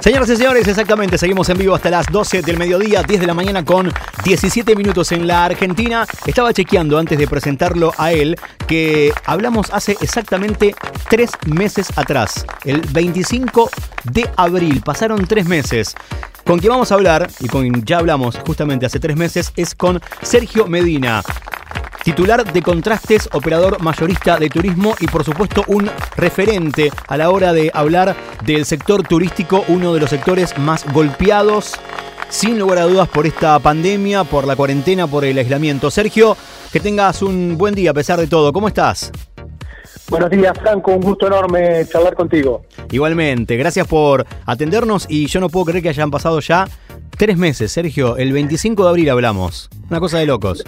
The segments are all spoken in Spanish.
Señoras y señores, exactamente, seguimos en vivo hasta las 12 del mediodía, 10 de la mañana con 17 minutos en la Argentina. Estaba chequeando antes de presentarlo a él que hablamos hace exactamente tres meses atrás, el 25 de abril, pasaron tres meses. Con quien vamos a hablar, y con ya hablamos justamente hace tres meses, es con Sergio Medina. Titular de Contrastes, operador mayorista de turismo y por supuesto un referente a la hora de hablar del sector turístico, uno de los sectores más golpeados, sin lugar a dudas, por esta pandemia, por la cuarentena, por el aislamiento. Sergio, que tengas un buen día a pesar de todo. ¿Cómo estás? Buenos días, Franco. Un gusto enorme charlar contigo. Igualmente, gracias por atendernos y yo no puedo creer que hayan pasado ya tres meses, Sergio. El 25 de abril hablamos. Una cosa de locos.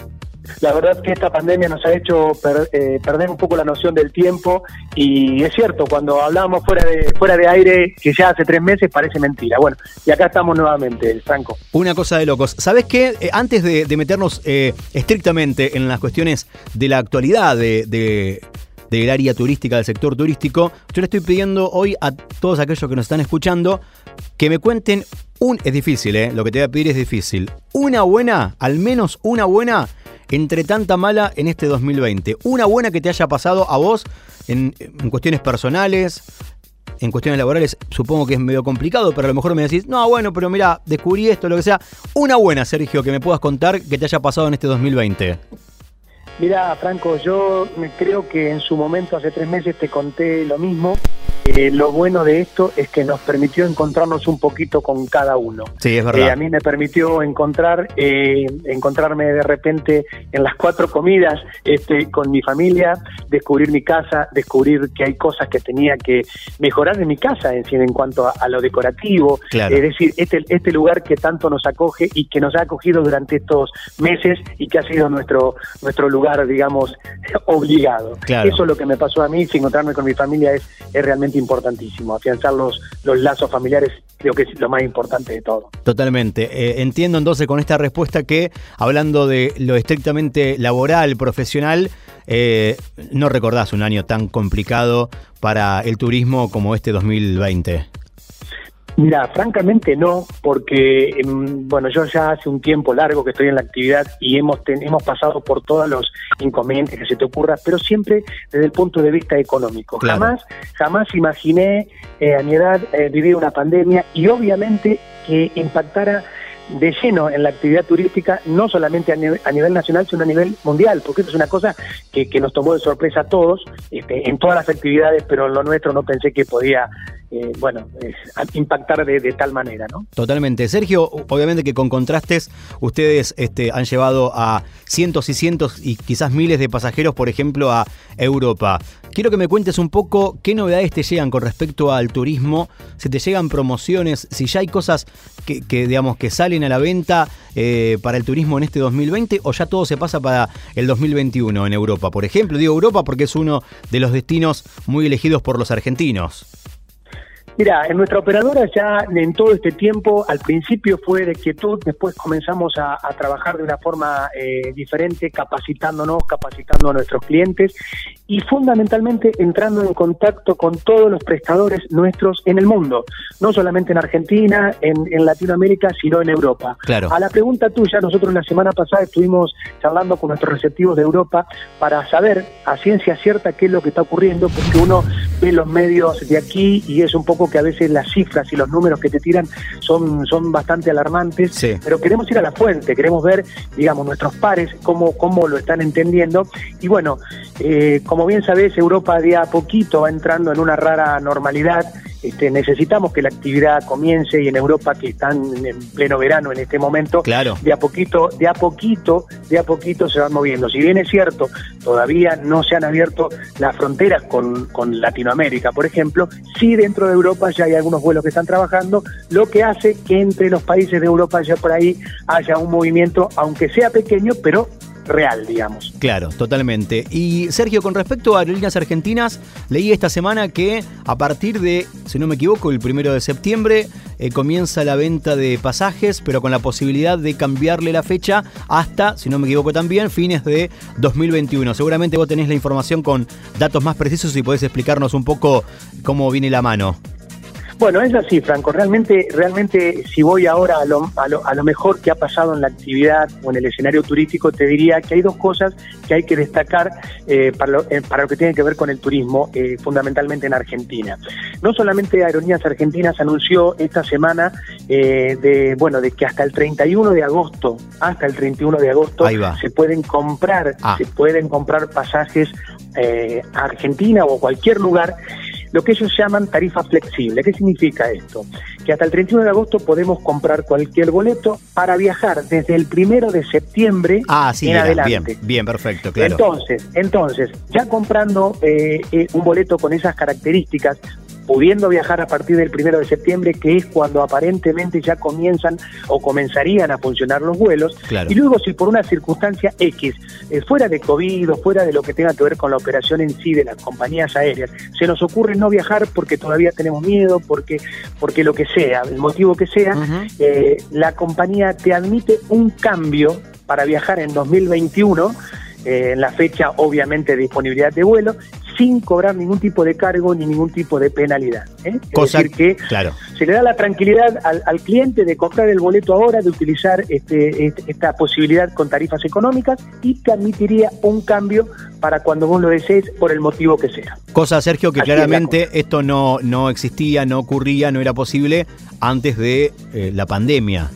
La verdad que esta pandemia nos ha hecho eh, perder un poco la noción del tiempo y es cierto, cuando hablábamos fuera de, fuera de aire, que ya hace tres meses, parece mentira. Bueno, y acá estamos nuevamente, Franco. Una cosa de locos. ¿Sabes qué? Eh, antes de, meternos eh, estrictamente en las cuestiones de la actualidad de, del área turística, del sector turístico, yo le estoy pidiendo hoy a todos aquellos que nos están escuchando que me cuenten un... Es difícil, ¿eh? Lo que te voy a pedir es difícil. Una buena, al menos una buena entre tanta mala en este 2020? Una buena que te haya pasado a vos en, cuestiones personales, en cuestiones laborales, supongo que es medio complicado, pero a lo mejor me decís, no, bueno, pero mira, descubrí esto, lo que sea. Una buena, Sergio, que me puedas contar que te haya pasado en este 2020. Mira, Franco, yo creo que en su momento, hace tres meses, te conté lo mismo. Eh, lo bueno de esto es que nos permitió encontrarnos un poquito con cada uno. Sí, es verdad. Eh, a mí me permitió encontrar, eh, encontrarme de repente en las cuatro comidas este, con mi familia, descubrir mi casa, descubrir que hay cosas que tenía que mejorar en mi casa en, en cuanto a, lo decorativo. Es decir, este, este lugar que tanto nos acoge y que nos ha acogido durante estos meses y que ha sido nuestro, nuestro lugar, digamos, obligado. Eso es lo que me pasó a mí, si encontrarme con mi familia es, es realmente importantísimo. Afianzar los, los lazos familiares creo que es lo más importante de todo. Totalmente. Eh, entiendo entonces con esta respuesta que, hablando de lo estrictamente laboral, profesional, eh, no recordás un año tan complicado para el turismo como este 2020. Mira, francamente no, porque em, bueno, yo ya hace un tiempo largo que estoy en la actividad y hemos hemos pasado por todos los inconvenientes que se te ocurra, pero siempre desde el punto de vista económico. Jamás, jamás imaginé eh, a mi edad eh, vivir una pandemia y obviamente que impactara de lleno en la actividad turística, no solamente a nivel, nacional, sino a nivel mundial, porque esto es una cosa que, que nos tomó de sorpresa a todos, este, en todas las actividades, pero en lo nuestro no pensé que podía eh, bueno, impactar de, tal manera, ¿no? Totalmente. Sergio, obviamente que con contrastes ustedes este, han llevado a cientos y cientos y quizás miles de pasajeros, por ejemplo, a Europa. Quiero que me cuentes un poco qué novedades te llegan con respecto al turismo, si te llegan promociones, si ya hay cosas que, digamos, que salen a la venta eh, para el turismo en este 2020 o ya todo se pasa para el 2021 en Europa. Por ejemplo, digo Europa porque es uno de los destinos muy elegidos por los argentinos. Mira, en nuestra operadora ya en todo este tiempo, al principio fue de quietud, después comenzamos a, trabajar de una forma eh, diferente, capacitándonos, capacitando a nuestros clientes y fundamentalmente entrando en contacto con todos los prestadores nuestros en el mundo, no solamente en Argentina, en, Latinoamérica, sino en Europa. Claro. A la pregunta tuya, nosotros la semana pasada estuvimos charlando con nuestros receptivos de Europa para saber a ciencia cierta qué es lo que está ocurriendo, porque uno ve los medios de aquí y es un poco que a veces las cifras y los números que te tiran son, son bastante alarmantes, pero queremos ir a la fuente, queremos ver, digamos, nuestros pares, cómo, cómo lo están entendiendo. Y bueno, eh, como bien sabés, Europa de a poquito va entrando en una rara normalidad este, necesitamos que la actividad comience y en Europa que están en pleno verano en este momento, claro. de a poquito, de a poquito, de a poquito se van moviendo. Si bien es cierto, todavía no se han abierto las fronteras con, con Latinoamérica, por ejemplo, sí dentro de Europa ya hay algunos vuelos que están trabajando, lo que hace que entre los países de Europa ya por ahí haya un movimiento, aunque sea pequeño, pero real, digamos. Claro, totalmente. Y Sergio, con respecto a Aerolíneas Argentinas, leí esta semana que a partir de, si no me equivoco, el primero de septiembre eh, comienza la venta de pasajes, pero con la posibilidad de cambiarle la fecha hasta, si no me equivoco también, fines de 2021. Seguramente vos tenés la información con datos más precisos y podés explicarnos un poco cómo viene la mano. Bueno, es así, Franco. Realmente, realmente, si voy ahora a lo, a lo, a lo mejor que ha pasado en la actividad o en el escenario turístico, te diría que hay dos cosas que hay que destacar eh, para, lo, eh, para lo que tiene que ver con el turismo, eh, fundamentalmente en Argentina. No solamente Aerolíneas Argentinas anunció esta semana eh, de bueno de que hasta el 31 de agosto, hasta el 31 de agosto se pueden comprar, Ah. se pueden comprar pasajes eh, a Argentina o a cualquier lugar lo que ellos llaman tarifa flexible. ¿Qué significa esto? Que hasta el 31 de agosto podemos comprar cualquier boleto para viajar desde el primero de septiembre Ah, sí, en mira, adelante. bien, bien, perfecto, claro. Entonces, entonces, ya comprando eh, eh, un boleto con esas características, pudiendo viajar a partir del primero de septiembre, que es cuando aparentemente ya comienzan o comenzarían a funcionar los vuelos, Claro. y luego si por una circunstancia X, eh, fuera de COVID o fuera de lo que tenga que ver con la operación en sí de las compañías aéreas, se nos ocurre no viajar porque todavía tenemos miedo, porque, porque lo que sea, el motivo que sea, eh, la compañía te admite un cambio para viajar en 2021, eh, en la fecha obviamente de disponibilidad de vuelo, sin cobrar ningún tipo de cargo ni ningún tipo de penalidad. ¿eh? Es decir, que claro. se le da la tranquilidad al, al cliente de comprar el boleto ahora, de utilizar este, este- esta posibilidad con tarifas económicas y te admitiría un cambio para cuando vos lo desees por el motivo que sea. Cosa, Sergio, que Así es la claramente esto no, no existía, no ocurría, no era posible antes de eh, la pandemia.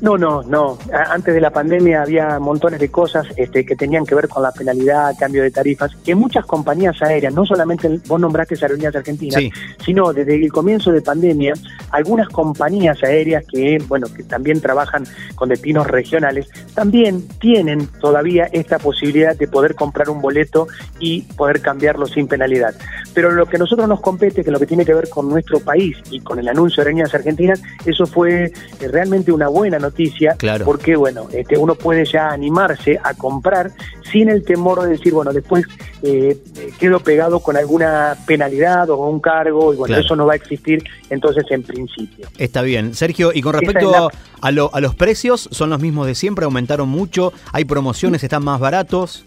No, no, no. Antes de la pandemia había montones de cosas este, que tenían que ver con la penalidad, cambio de tarifas, que muchas compañías aéreas, no solamente vos nombraste Aerolíneas Argentinas, Sí. sino desde el comienzo de pandemia, algunas compañías aéreas que, bueno, que también trabajan con destinos regionales, también tienen todavía esta posibilidad de poder comprar un boleto y poder cambiarlo sin penalidad. Pero lo que a nosotros nos compete, que lo que tiene que ver con nuestro país y con el anuncio de Aerolíneas Argentinas, eso fue eh, realmente una buena noticia, Claro. porque bueno, este, uno puede ya animarse a comprar sin el temor de decir, bueno, después eh, quedo pegado con alguna penalidad o con un cargo, y bueno, Claro. eso no va a existir entonces en principio. Está bien. Sergio, y con respecto la- a, lo- a los precios, ¿son los mismos de siempre? ¿Aumentaron mucho? ¿Hay promociones? ¿Están más baratos?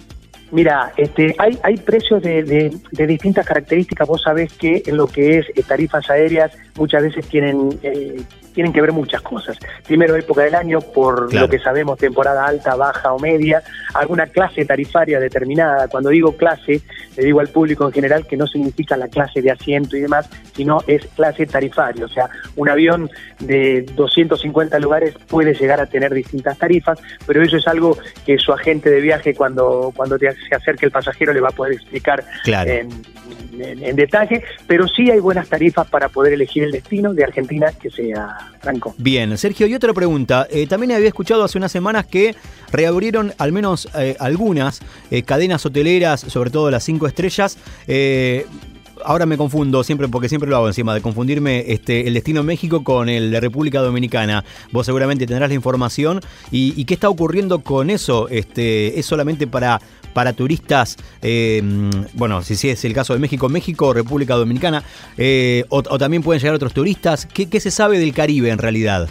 Mira, este, hay, hay precios de, de- de distintas características. Vos sabés que en lo que es eh, tarifas aéreas muchas veces tienen eh, tienen que ver muchas cosas. Primero, época del año, por Claro. lo que sabemos, temporada alta, baja o media, alguna clase tarifaria determinada. Cuando digo clase, le digo al público en general que no significa la clase de asiento y demás, sino es clase tarifaria. O sea, un avión de 250 lugares puede llegar a tener distintas tarifas, pero eso es algo que su agente de viaje cuando, cuando te- se acerque el pasajero le va a poder explicar Claro. en, en- en detalle, pero sí hay buenas tarifas para poder elegir el destino de Argentina que sea franco. Bien, Sergio, y otra pregunta. Eh, también había escuchado hace unas semanas que reabrieron al menos eh, algunas eh, cadenas hoteleras, sobre todo las cinco estrellas. Ahora me confundo siempre, porque siempre lo hago encima de confundirme este, el destino México con el de República Dominicana. Vos seguramente tendrás la información. ¿Y, qué está ocurriendo con eso? Este, ¿Es solamente para, para turistas, eh, bueno, si, si es el caso de México, México República Dominicana? Eh, o, o también pueden llegar otros turistas? ¿Qué, qué se sabe del Caribe en realidad?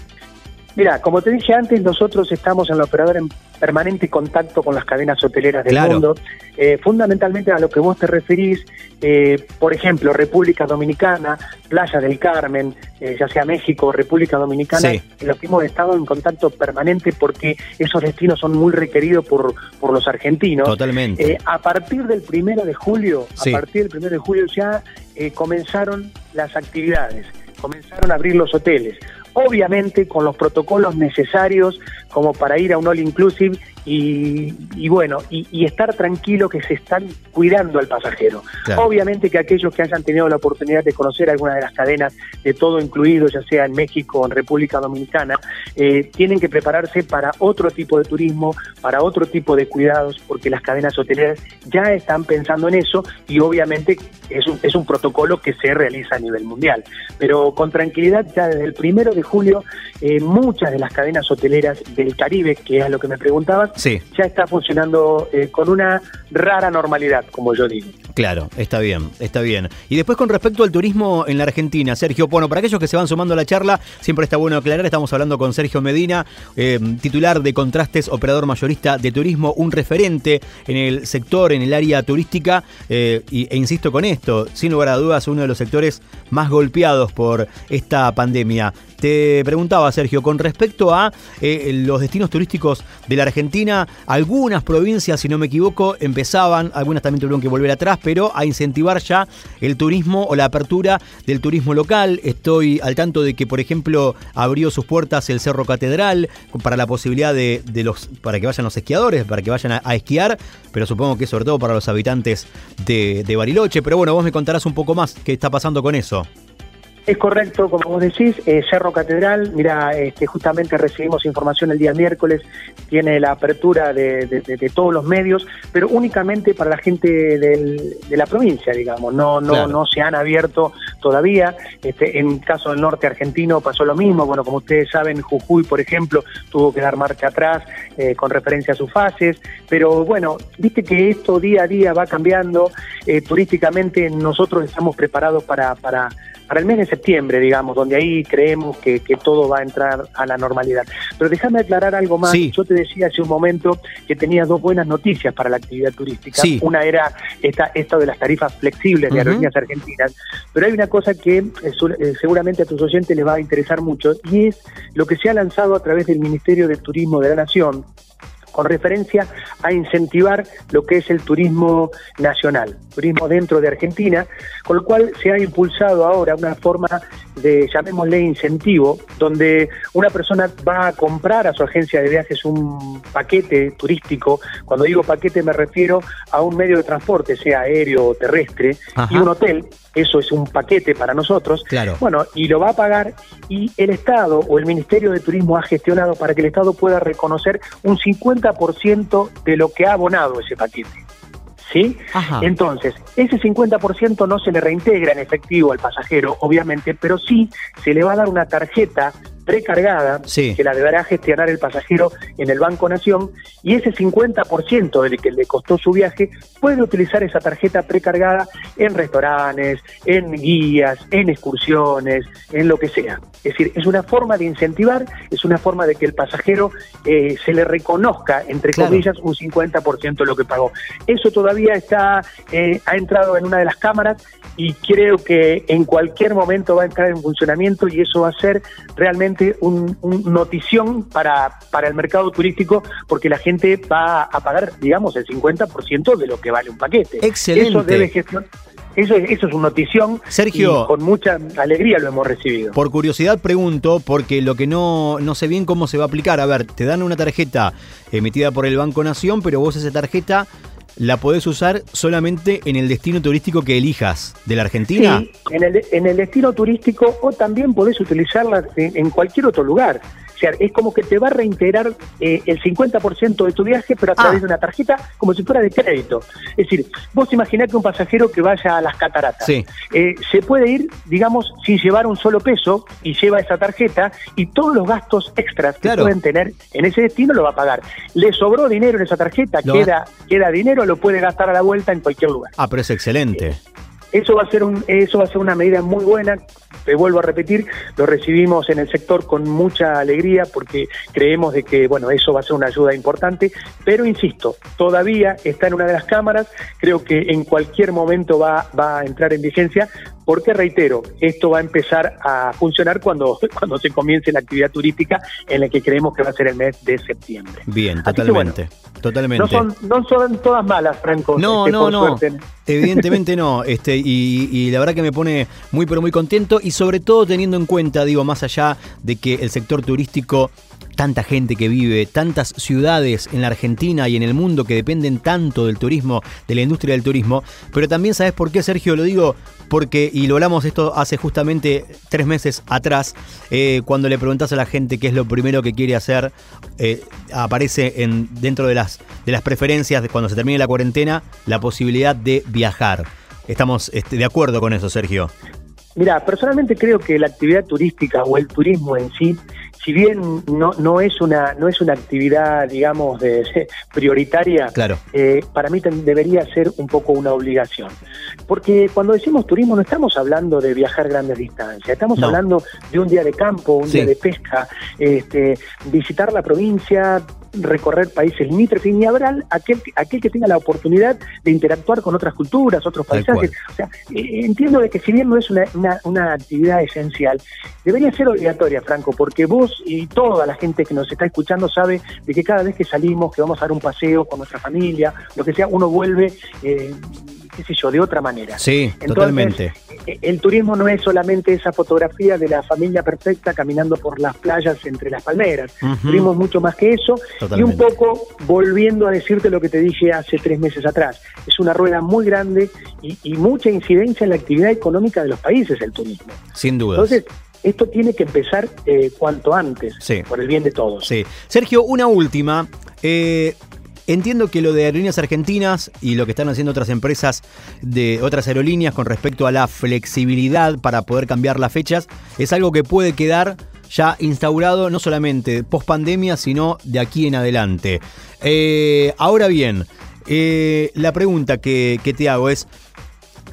Mira, como te dije antes, nosotros estamos en la operadora en permanente contacto con las cadenas hoteleras del Claro. mundo. Eh, fundamentalmente a lo que vos te referís, eh, por ejemplo, República Dominicana, Playa del Carmen, eh, ya sea México o República Dominicana, Sí. en los que hemos estado en contacto permanente porque esos destinos son muy requeridos por, por los argentinos. Totalmente. Eh, a partir del primero de julio, Sí. a partir del primero de julio ya comenzaron las actividades, comenzaron a abrir los hoteles. Obviamente con los protocolos necesarios como para ir a un all inclusive y, y bueno, y, y estar tranquilo que se están cuidando al pasajero. Claro. Obviamente que aquellos que hayan tenido la oportunidad de conocer alguna de las cadenas de todo incluido, ya sea en México o en República Dominicana, eh, tienen que prepararse para otro tipo de turismo, para otro tipo de cuidados, porque las cadenas hoteleras ya están pensando en eso y obviamente es un, es un protocolo que se realiza a nivel mundial. Pero con tranquilidad, ya desde el primero de julio, eh, muchas de las cadenas hoteleras del Caribe, que es a lo que me preguntabas, Sí. ya está funcionando eh, con una rara normalidad, como yo digo. Claro, está bien, está bien. Y después con respecto al turismo en la Argentina, Sergio, bueno, para aquellos que se van sumando a la charla, siempre está bueno aclarar, estamos hablando con Sergio Medina, eh, titular de Contrastes, operador mayorista de turismo, un referente en el sector, en el área turística, eh, e insisto con esto, sin lugar a dudas, uno de los sectores más golpeados por esta pandemia. Te preguntaba, Sergio, con respecto a eh, los destinos turísticos de la Argentina, algunas provincias, si no me equivoco, empezaban, algunas también tuvieron que volver atrás, pero a incentivar ya el turismo o la apertura del turismo local. Estoy al tanto de que, por ejemplo, abrió sus puertas el Cerro Catedral para la posibilidad de, los, para que vayan los esquiadores, para que vayan a, esquiar, pero supongo que sobre todo para los habitantes de, de Bariloche. Pero bueno, vos me contarás un poco más qué está pasando con eso. Es correcto, como vos decís, eh, Cerro Catedral, mira, este, justamente recibimos información el día miércoles, tiene la apertura de, todos los medios, pero únicamente para la gente de la provincia, digamos, no, no, no se han abierto todavía. Este, en caso del norte argentino pasó lo mismo, bueno, como ustedes saben, Jujuy, por ejemplo, tuvo que dar marcha atrás eh, con referencia a sus fases, pero bueno, viste que esto día a día va cambiando, eh, turísticamente nosotros estamos preparados para, para para el mes de septiembre, digamos, donde ahí creemos que, todo va a entrar a la normalidad. Pero déjame aclarar algo más. Yo te decía hace un momento que tenía dos buenas noticias para la actividad turística. Una era esta, esto de las tarifas flexibles de aerolíneas argentinas, pero hay una cosa que eh, eh, seguramente a tus oyentes les va a interesar mucho y es lo que se ha lanzado a través del Ministerio de Turismo de la Nación con referencia a incentivar lo que es el turismo nacional, turismo dentro de Argentina, con lo cual se ha impulsado ahora una forma de, llamémosle, incentivo, donde una persona va a comprar a su agencia de viajes un paquete turístico, cuando digo paquete me refiero a un medio de transporte, sea aéreo o terrestre, y un hotel, eso es un paquete para nosotros, claro. bueno, y lo va a pagar y el Estado o el Ministerio de Turismo ha gestionado para que el Estado pueda reconocer un 50% de lo que ha abonado ese paquete. ¿Sí? Entonces, ese 50% no se le reintegra en efectivo al pasajero, obviamente, pero sí se le va a dar una tarjeta precargada que la deberá gestionar el pasajero en el Banco Nación y ese 50% del que le costó su viaje puede utilizar esa tarjeta precargada en restaurantes, en guías, en excursiones, en lo que sea. Es decir, es una forma de incentivar, es una forma de que el pasajero eh, se le reconozca, entre comillas, un 50% de lo que pagó. Eso todavía está, eh, ha entrado en una de las cámaras y creo que en cualquier momento va a entrar en funcionamiento y eso va a ser realmente un, notición para, para el mercado turístico porque la gente va a pagar, digamos, el 50% de lo que vale un paquete. Excelente. Eso debe gestionar. Eso, eso es una notición. Sergio. Y con mucha alegría lo hemos recibido. Por curiosidad pregunto, porque lo que no, no sé bien cómo se va a aplicar. A ver, te dan una tarjeta emitida por el Banco Nación, pero vos esa tarjeta la podés usar solamente en el destino turístico que elijas de la Argentina. Sí, en el, en el destino turístico o también podés utilizarla en cualquier otro lugar es como que te va a reintegrar eh, el 50% de tu viaje, pero a través ah. de una tarjeta como si fuera de crédito. Es decir, vos imaginás que un pasajero que vaya a las cataratas eh, se puede ir, digamos, sin llevar un solo peso y lleva esa tarjeta y todos los gastos extras que pueden tener en ese destino lo va a pagar. Le sobró dinero en esa tarjeta, queda, queda dinero, lo puede gastar a la vuelta en cualquier lugar. Ah, pero es excelente. Eso va a ser eso va a ser una medida muy buena. Te vuelvo a repetir, lo recibimos en el sector con mucha alegría porque creemos de que bueno eso va a ser una ayuda importante. Pero insisto, todavía está en una de las cámaras. Creo que en cualquier momento va, va a entrar en vigencia porque reitero, esto va a empezar a funcionar cuando, cuando se comience la actividad turística en la que creemos que va a ser el mes de septiembre. Bien, totalmente. totalmente. No son, no son todas malas, Franco. No, este, no, no. Evidentemente no. Este, y, y, la verdad que me pone muy, pero muy contento. Y sobre todo teniendo en cuenta, digo, más allá de que el sector turístico tanta gente que vive, tantas ciudades en la Argentina y en el mundo que dependen tanto del turismo, de la industria del turismo. Pero también, ¿sabes por qué, Sergio? Lo digo porque, y lo hablamos esto hace justamente tres meses atrás, eh, cuando le preguntas a la gente qué es lo primero que quiere hacer, eh, aparece en, dentro de las, de las preferencias de cuando se termine la cuarentena la posibilidad de viajar. Estamos este, de acuerdo con eso, Sergio. Mira, personalmente creo que la actividad turística o el turismo en sí si bien no, no es una no es una actividad digamos de, prioritaria claro. eh, para mí debería ser un poco una obligación porque cuando decimos turismo no estamos hablando de viajar grandes distancias estamos No. hablando de un día de campo un Sí. día de pesca este visitar la provincia recorrer países limítrofes y ni habrá aquel, aquel que tenga la oportunidad de interactuar con otras culturas, otros paisajes. O sea, eh, entiendo de que si bien no es una, una, una actividad esencial, debería ser obligatoria, Franco, porque vos y toda la gente que nos está escuchando sabe de que cada vez que salimos, que vamos a dar un paseo con nuestra familia, lo que sea, uno vuelve, eh, qué sé yo, de otra manera. Sí, Entonces, totalmente. eh, El turismo no es solamente esa fotografía de la familia perfecta caminando por las playas entre las palmeras. Ujú. Turismo es mucho más que eso. Y un poco volviendo a decirte lo que te dije hace tres meses atrás. Es una rueda muy grande y, y mucha incidencia en la actividad económica de los países el turismo. Sin duda. Entonces, esto tiene que empezar eh, cuanto antes, Sí. por el bien de todos. Sí. Sergio, una última. Eh, entiendo que lo de aerolíneas argentinas y lo que están haciendo otras empresas de otras aerolíneas con respecto a la flexibilidad para poder cambiar las fechas es algo que puede quedar ya instaurado no solamente post pandemia, sino de aquí en adelante. Eh, ahora bien, eh, la pregunta que, te hago es,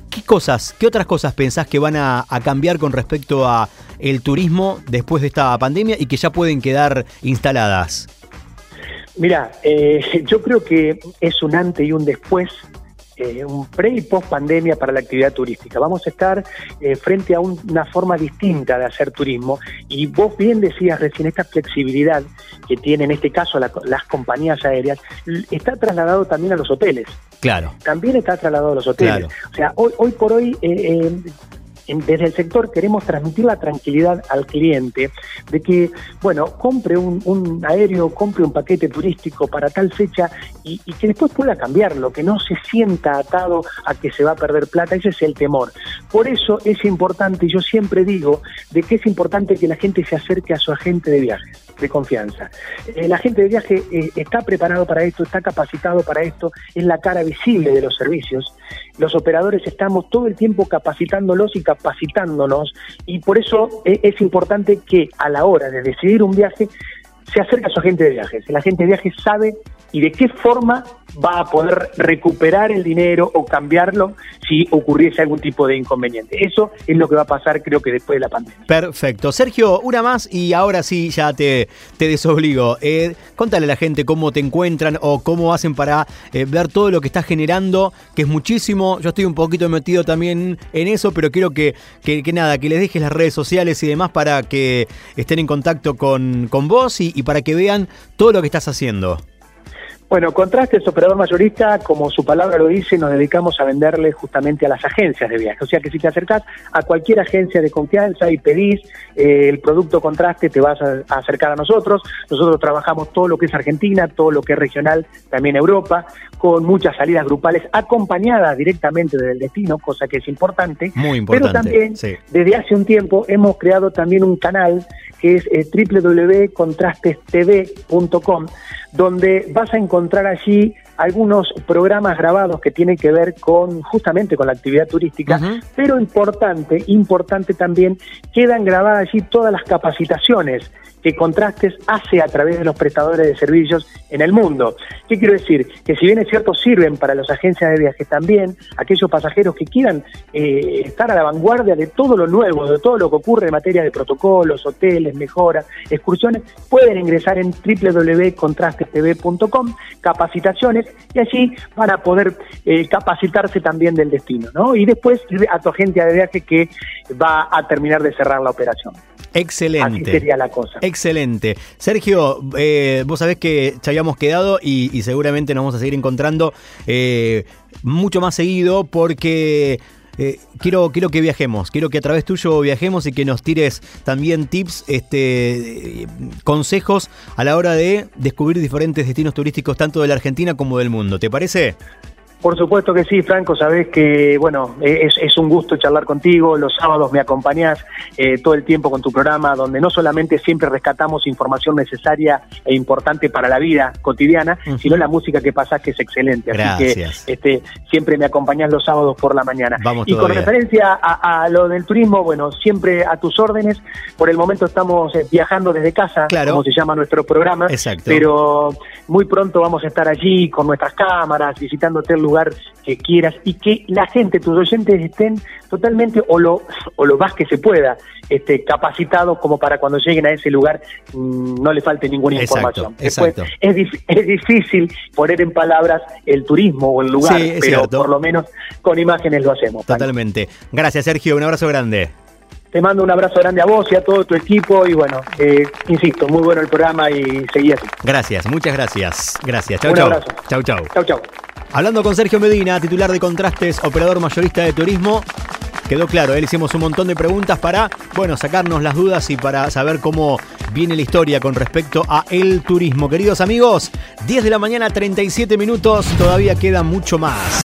¿Qué cosas, qué otras cosas pensás que van a, a cambiar con respecto a el turismo después de esta pandemia y que ya pueden quedar instaladas? Mira, eh, yo creo que es un antes y un después, eh, un pre y post pandemia para la actividad turística. Vamos a estar eh, frente a un- una forma distinta de hacer turismo y vos bien decías recién, esta flexibilidad que tienen en este caso la- las compañías aéreas está trasladado también a los hoteles. Claro. También está trasladado a los hoteles. Claro. O sea, hoy, hoy por hoy... eh, eh, desde el sector queremos transmitir la tranquilidad al cliente de que, bueno, compre un, un aéreo, compre un paquete turístico para tal fecha y, que después pueda cambiarlo, que no se sienta atado a que se va a perder plata, ese es el temor. Por eso es importante, yo siempre digo, de que es importante que la gente se acerque a su agente de viajes de confianza. El agente de viaje eh, está preparado para esto, está capacitado para esto, es la cara visible de los servicios. Los operadores estamos todo el tiempo capacitándolos y capacitándonos y por eso eh, es importante que a la hora de decidir un viaje se acerque a su agente de viajes. El agente de viajes sabe y de qué forma va a poder recuperar el dinero o cambiarlo si ocurriese algún tipo de inconveniente. Eso es lo que va a pasar creo que después de la pandemia. Perfecto. Sergio, una más y ahora sí ya te, te desobligo. Eh, contale a la gente cómo te encuentran o cómo hacen para eh, ver todo lo que estás generando, que es muchísimo. Yo estoy un poquito metido también en eso, pero quiero que, que, que nada, que les dejes las redes sociales y demás para que estén en contacto con, con vos y, y para que vean todo lo que estás haciendo. Bueno, Contraste es operador mayorista, como su palabra lo dice, nos dedicamos a venderle justamente a las agencias de viaje. O sea que si te acercás a cualquier agencia de confianza y pedís eh, el producto Contraste, te vas a, a acercar a nosotros. Nosotros trabajamos todo lo que es Argentina, todo lo que es regional, también Europa, con muchas salidas grupales acompañadas directamente del destino, cosa que es importante. Muy importante. Pero también, sí. desde hace un tiempo, hemos creado también un canal que es eh, www.contrastestv.com, donde vas a encontrar allí algunos programas grabados que tienen que ver con justamente con la actividad turística, pero importante, importante también, quedan grabadas allí todas las capacitaciones que Contrastes hace a través de los prestadores de servicios en el mundo. ¿Qué quiero decir? Que si bien es cierto sirven para las agencias de viajes también, aquellos pasajeros que quieran eh, estar a la vanguardia de todo lo nuevo, de todo lo que ocurre en materia de protocolos, hoteles, mejoras, excursiones, pueden ingresar en www.contrastestv.com, capacitaciones, y allí van a poder eh, capacitarse también del destino, ¿no? Y después ir a tu agencia de viaje que va a terminar de cerrar la operación. Así Excelente. sería la cosa. Excelente. Sergio, eh, vos sabés que ya habíamos quedado y, y seguramente nos vamos a seguir encontrando eh, mucho más seguido porque eh, quiero, quiero que viajemos, quiero que a través tuyo viajemos y que nos tires también tips, este, eh, consejos a la hora de descubrir diferentes destinos turísticos tanto de la Argentina como del mundo. ¿Te parece? Por supuesto que sí, Franco, sabes que, bueno, es, es, un gusto charlar contigo, los sábados me acompañás eh, todo el tiempo con tu programa, donde no solamente siempre rescatamos información necesaria e importante para la vida cotidiana, sino la música que pasás que es excelente. Gracias. Así que este, siempre me acompañás los sábados por la mañana. y con referencia a, lo del turismo, bueno, siempre a tus órdenes, por el momento estamos eh, viajando desde casa, como se llama nuestro programa, Exacto. pero muy pronto vamos a estar allí con nuestras cámaras, visitándote el lugar que quieras y que la gente, tus oyentes estén totalmente o lo, o lo más que se pueda este, capacitados como para cuando lleguen a ese lugar mm, no le falte ninguna información. Después, Es, es, difícil poner en palabras el turismo o el lugar, pero por lo menos con imágenes lo hacemos. Totalmente. Gracias Sergio, un abrazo grande. Te mando un abrazo grande a vos y a todo tu equipo y bueno, eh, insisto, muy bueno el programa y seguí así. Gracias, muchas gracias. Gracias. Chau, chau. Chau, chau. Chau, chau. Hablando con Sergio Medina, titular de Contrastes, operador mayorista de turismo, quedó claro, él hicimos un montón de preguntas para, bueno, sacarnos las dudas y para saber cómo viene la historia con respecto a el turismo. Queridos amigos, 10 de la mañana, 37 minutos, todavía queda mucho más.